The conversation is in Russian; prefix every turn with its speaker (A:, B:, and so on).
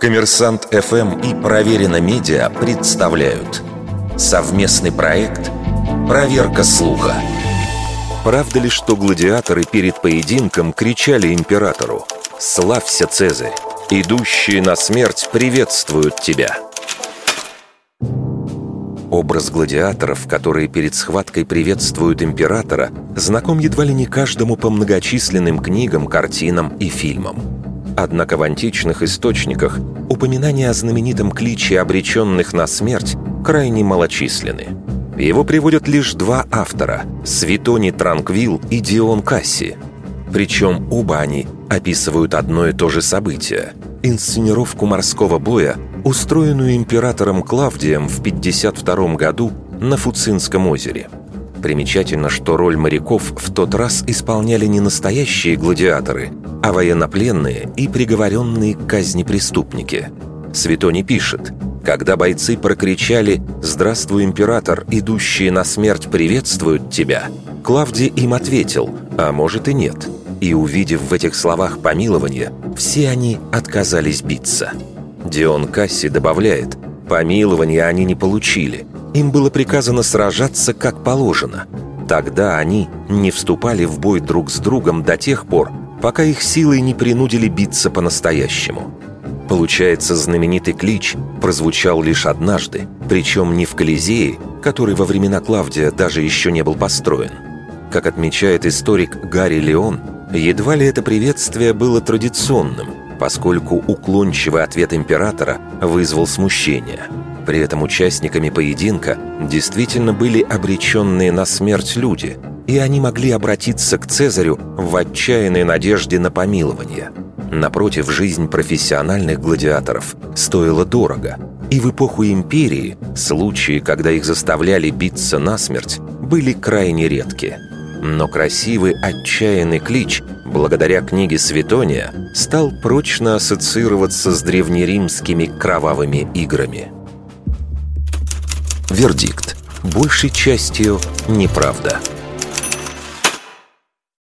A: Коммерсант ФМ и Проверено Медиа представляют совместный проект «Проверка слуха». Правда ли, что гладиаторы перед поединком кричали императору «Славься, Цезарь! Идущие на смерть приветствуют тебя!» Образ гладиаторов, которые перед схваткой приветствуют императора, знаком едва ли не каждому по многочисленным книгам, картинам и фильмам. Однако в античных источниках упоминания о знаменитом кличе обреченных на смерть крайне малочисленны. Его приводят лишь два автора – Светоний Транквил и Дион Касси. Причем оба они описывают одно и то же событие – инсценировку морского боя, устроенную императором Клавдием в 52 году на Фуцинском озере. Примечательно, что роль моряков в тот раз исполняли не настоящие гладиаторы, а военнопленные и приговоренные к казни преступники. Светоний пишет, когда бойцы прокричали «Здравствуй, император, идущие на смерть приветствуют тебя», Клавдий им ответил «А может и нет». И увидев в этих словах помилование, все они отказались биться. Дион Касси добавляет «Помилования они не получили, им было приказано сражаться как положено. Тогда они не вступали в бой друг с другом до тех пор, пока их силой не принудили биться по-настоящему. Получается, знаменитый клич прозвучал лишь однажды, причем не в Колизее, который во времена Клавдия даже еще не был построен. Как отмечает историк Гарри Леон, едва ли это приветствие было традиционным, поскольку уклончивый ответ императора вызвал смущение. При этом участниками поединка действительно были обреченные на смерть люди – и они могли обратиться к Цезарю в отчаянной надежде на помилование. Напротив, жизнь профессиональных гладиаторов стоила дорого, и в эпоху империи случаи, когда их заставляли биться насмерть, были крайне редки. Но красивый отчаянный клич, благодаря книге Светония, стал прочно ассоциироваться с древнеримскими кровавыми играми. Вердикт. Большей частью неправда.